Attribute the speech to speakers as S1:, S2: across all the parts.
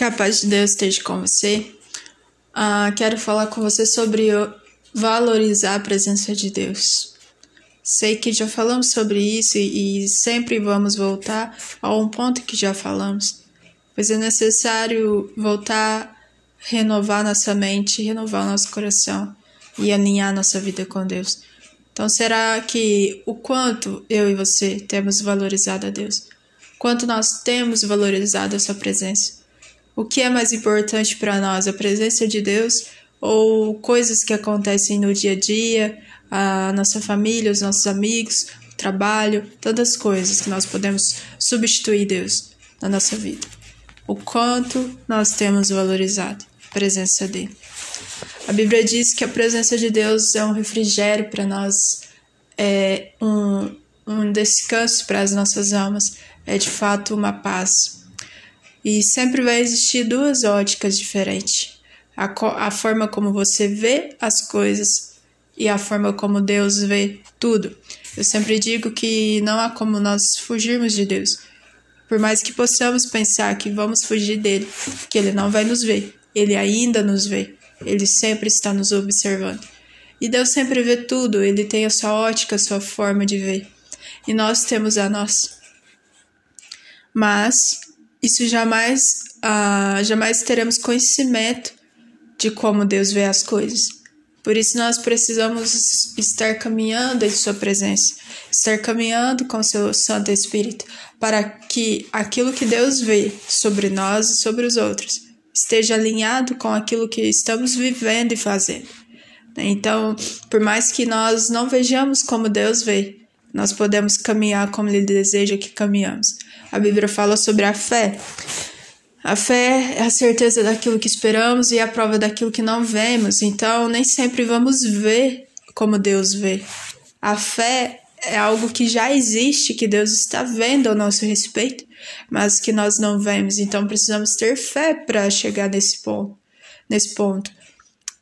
S1: Que a paz de Deus esteja com você. Ah, quero falar com você sobre valorizar a presença de Deus. Sei que já falamos sobre isso e, e sempre vamos voltar a um ponto que já falamos, pois é necessário voltar, renovar nossa mente, renovar nosso coração e alinhar nossa vida com Deus. Então, será que o quanto eu e você temos valorizado a Deus? Quanto nós temos valorizado a Sua presença? O que é mais importante para nós, a presença de Deus ou coisas que acontecem no dia a dia, a nossa família, os nossos amigos, o trabalho, tantas coisas que nós podemos substituir Deus na nossa vida? O quanto nós temos valorizado a presença dele? A Bíblia diz que a presença de Deus é um refrigério para nós, é um, um descanso para as nossas almas, é de fato uma paz. E sempre vai existir duas óticas diferentes: a, a forma como você vê as coisas e a forma como Deus vê tudo. Eu sempre digo que não há como nós fugirmos de Deus. Por mais que possamos pensar que vamos fugir dele, que ele não vai nos ver, ele ainda nos vê. Ele sempre está nos observando. E Deus sempre vê tudo, ele tem a sua ótica, a sua forma de ver. E nós temos a nossa. Mas isso jamais, ah, jamais teremos conhecimento de como Deus vê as coisas. Por isso nós precisamos estar caminhando em Sua presença, estar caminhando com Seu Santo Espírito, para que aquilo que Deus vê sobre nós e sobre os outros esteja alinhado com aquilo que estamos vivendo e fazendo. Então, por mais que nós não vejamos como Deus vê, nós podemos caminhar como Ele deseja que caminhamos. A Bíblia fala sobre a fé. A fé é a certeza daquilo que esperamos e a prova daquilo que não vemos. Então, nem sempre vamos ver como Deus vê. A fé é algo que já existe, que Deus está vendo ao nosso respeito mas que nós não vemos. Então precisamos ter fé para chegar nesse ponto, nesse ponto.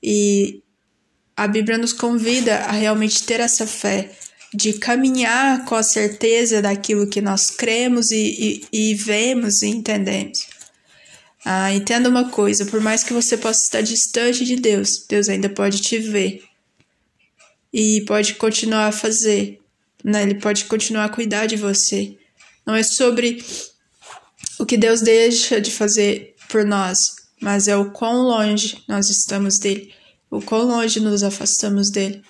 S1: E a Bíblia nos convida a realmente ter essa fé, de caminhar com a certeza daquilo que nós cremos e, e, e vemos e entendemos. Ah, entenda uma coisa: por mais que você possa estar distante de Deus, Deus ainda pode te ver e pode continuar a fazer, né? Ele pode continuar a cuidar de você. Não é sobre o que Deus deixa de fazer por nós, mas é o quão longe nós estamos dele, o quão longe nos afastamos dele.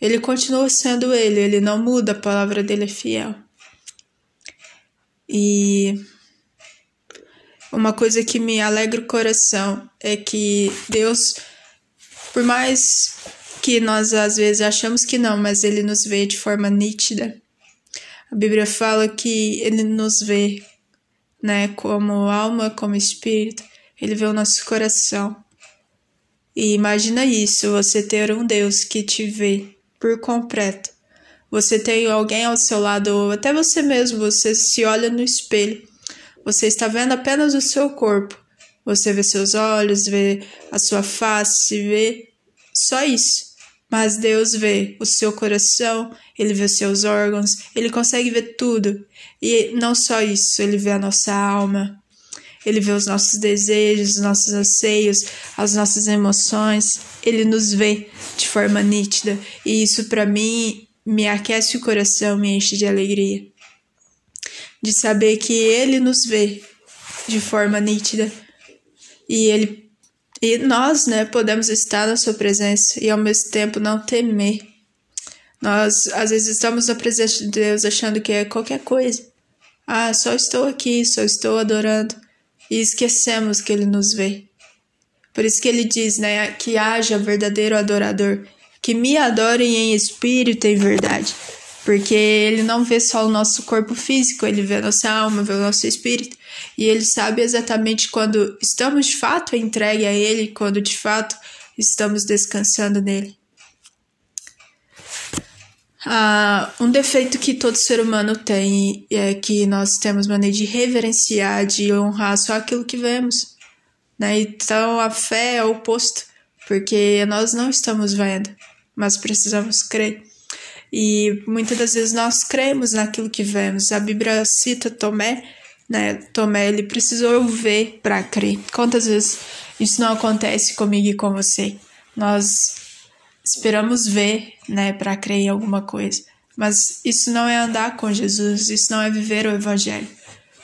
S1: Ele continua sendo ele, ele não muda, a palavra dele é fiel. E uma coisa que me alegra o coração é que Deus, por mais que nós às vezes achamos que não, mas ele nos vê de forma nítida. A Bíblia fala que ele nos vê, né, como alma, como espírito, ele vê o nosso coração. E imagina isso, você ter um Deus que te vê por completo. Você tem alguém ao seu lado, ou até você mesmo, você se olha no espelho. Você está vendo apenas o seu corpo. Você vê seus olhos, vê a sua face, vê só isso. Mas Deus vê o seu coração, ele vê os seus órgãos, ele consegue ver tudo. E não só isso, ele vê a nossa alma, ele vê os nossos desejos, os nossos anseios, as nossas emoções, ele nos vê de forma nítida. E isso para mim me aquece o coração, me enche de alegria. De saber que ele nos vê de forma nítida e ele e nós, né, podemos estar na sua presença e ao mesmo tempo não temer. Nós, às vezes, estamos na presença de Deus achando que é qualquer coisa. Ah, só estou aqui, só estou adorando. E esquecemos que Ele nos vê. Por isso que Ele diz, né, que haja verdadeiro adorador, que me adorem em espírito e verdade. Porque Ele não vê só o nosso corpo físico, Ele vê a nossa alma, vê o nosso espírito e ele sabe exatamente quando estamos de fato entregue a ele, quando de fato estamos descansando nele. Ah, um defeito que todo ser humano tem é que nós temos maneira de reverenciar, de honrar só aquilo que vemos. Né? Então a fé é o oposto, porque nós não estamos vendo, mas precisamos crer. E muitas das vezes nós cremos naquilo que vemos. A Bíblia cita Tomé né? Tomé, ele precisou ver para crer. Quantas vezes isso não acontece comigo e com você? Nós esperamos ver, né, para crer em alguma coisa. Mas isso não é andar com Jesus, isso não é viver o evangelho.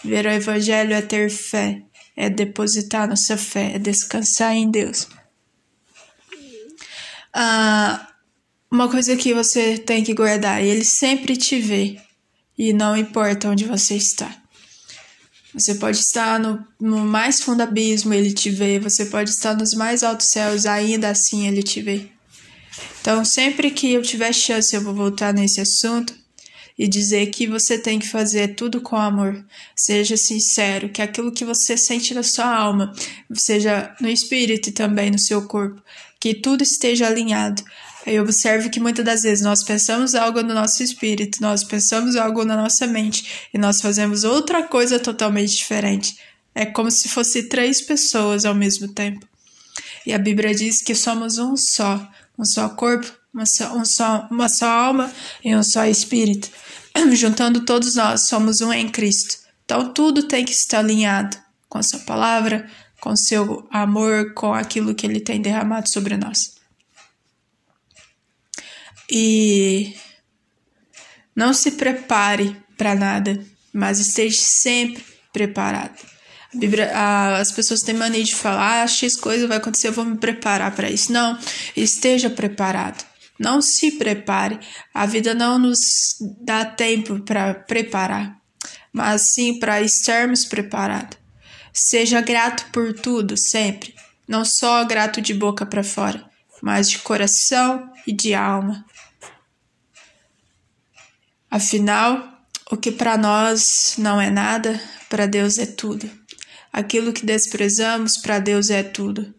S1: Viver o evangelho é ter fé, é depositar nossa fé, é descansar em Deus. Ah, uma coisa que você tem que guardar, ele sempre te vê e não importa onde você está. Você pode estar no, no mais fundo abismo, ele te vê. Você pode estar nos mais altos céus, ainda assim ele te vê. Então, sempre que eu tiver chance, eu vou voltar nesse assunto e dizer que você tem que fazer tudo com amor. Seja sincero, que aquilo que você sente na sua alma, seja no espírito e também no seu corpo, que tudo esteja alinhado. Aí observe que muitas das vezes nós pensamos algo no nosso espírito, nós pensamos algo na nossa mente e nós fazemos outra coisa totalmente diferente. É como se fosse três pessoas ao mesmo tempo. E a Bíblia diz que somos um só, um só corpo, uma só, um só, uma só alma e um só espírito. Juntando todos nós, somos um em Cristo. Então tudo tem que estar alinhado com a sua palavra, com seu amor, com aquilo que ele tem derramado sobre nós. E não se prepare para nada, mas esteja sempre preparado. As pessoas têm mania de falar, ah, X coisa vai acontecer, eu vou me preparar para isso. Não, esteja preparado. Não se prepare. A vida não nos dá tempo para preparar, mas sim para estarmos preparados. Seja grato por tudo, sempre. Não só grato de boca para fora, mas de coração e de alma. Afinal, o que para nós não é nada, para Deus é tudo. Aquilo que desprezamos, para Deus é tudo.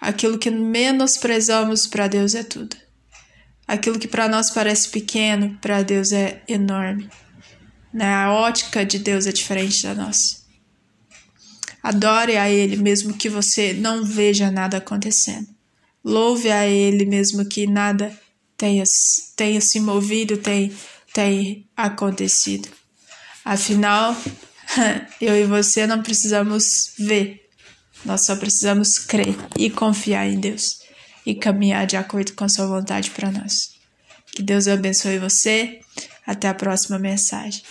S1: Aquilo que menosprezamos, para Deus é tudo. Aquilo que para nós parece pequeno, para Deus é enorme. Né? A ótica de Deus é diferente da nossa. Adore a Ele mesmo que você não veja nada acontecendo. Louve a Ele mesmo que nada tenha, tenha se movido, tenha tem acontecido. Afinal, eu e você não precisamos ver, nós só precisamos crer e confiar em Deus e caminhar de acordo com Sua vontade para nós. Que Deus abençoe você. Até a próxima mensagem.